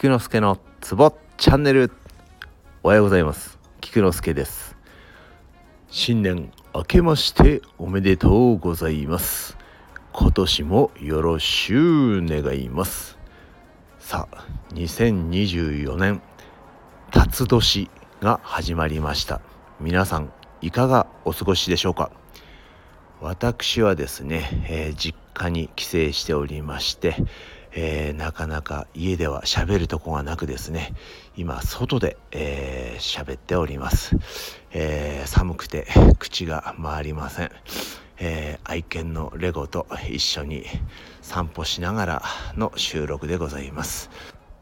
菊之助のツボチャンネルおはようございます。菊之助です。新年明けましておめでとうございます。今年もよろしゅう願います。さあ2024年辰年が始まりました。皆さんいかがお過ごしでしょうか？私はですね、えー、実家に帰省しておりましてえー、なかなか家では喋るとこがなくですね。今外で喋、えー、っております、えー、寒くて口が回りません、え愛犬のレゴと一緒に散歩しながらの収録でございます。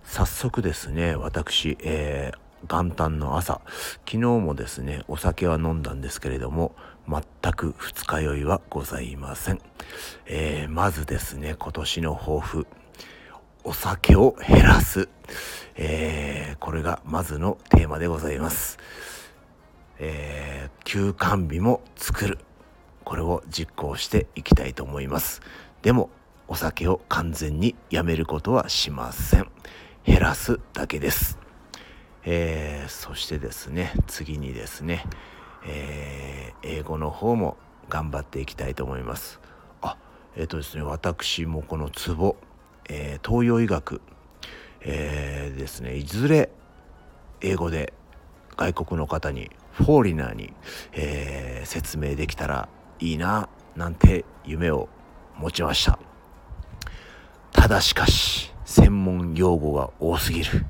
早速ですね私、え元旦の朝昨日もですねお酒は飲んだんですけれども全く二日酔いはございません、えー、まずですね今年の抱負。お酒を減らす、えー、これがまずのテーマでございます、えー、休館日も作る。これを実行していきたいと思います。でもお酒を完全にやめることはしません。減らすだけです、えー、そしてですね次にですね、えー、英語の方も頑張っていきたいと思います。あえっ、とですね私もこのツボえー、東洋医学、えー、ですねいずれ英語で外国の方にフォーリナーに、えー、説明できたらいいななんて夢を持ちました。ただしかし専門用語が多すぎる。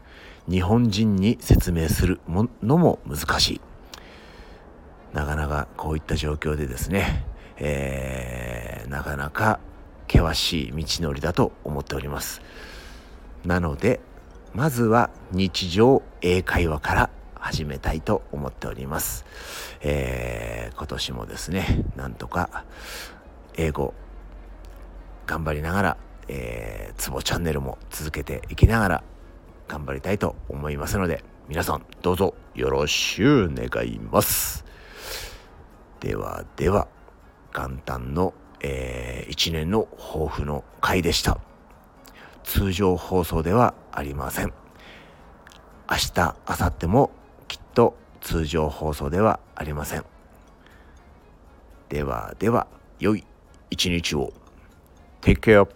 日本人に説明するのも難しい。なかなかこういった状況でですね、えー、なかなか険しい道のりだと思っております。なのでまずは日常英会話から始めたいと思っております、えー、今年もですねなんとか英語頑張りながら、えー、ツボチャンネルも続けていきながら頑張りたいと思いますので皆さんどうぞよろしゅう願います。ではでは元旦のえー、1年の抱負の回でした。通常放送ではありません。明日、明後日もきっと通常放送ではありません。ではでは、良い一日を。Take care.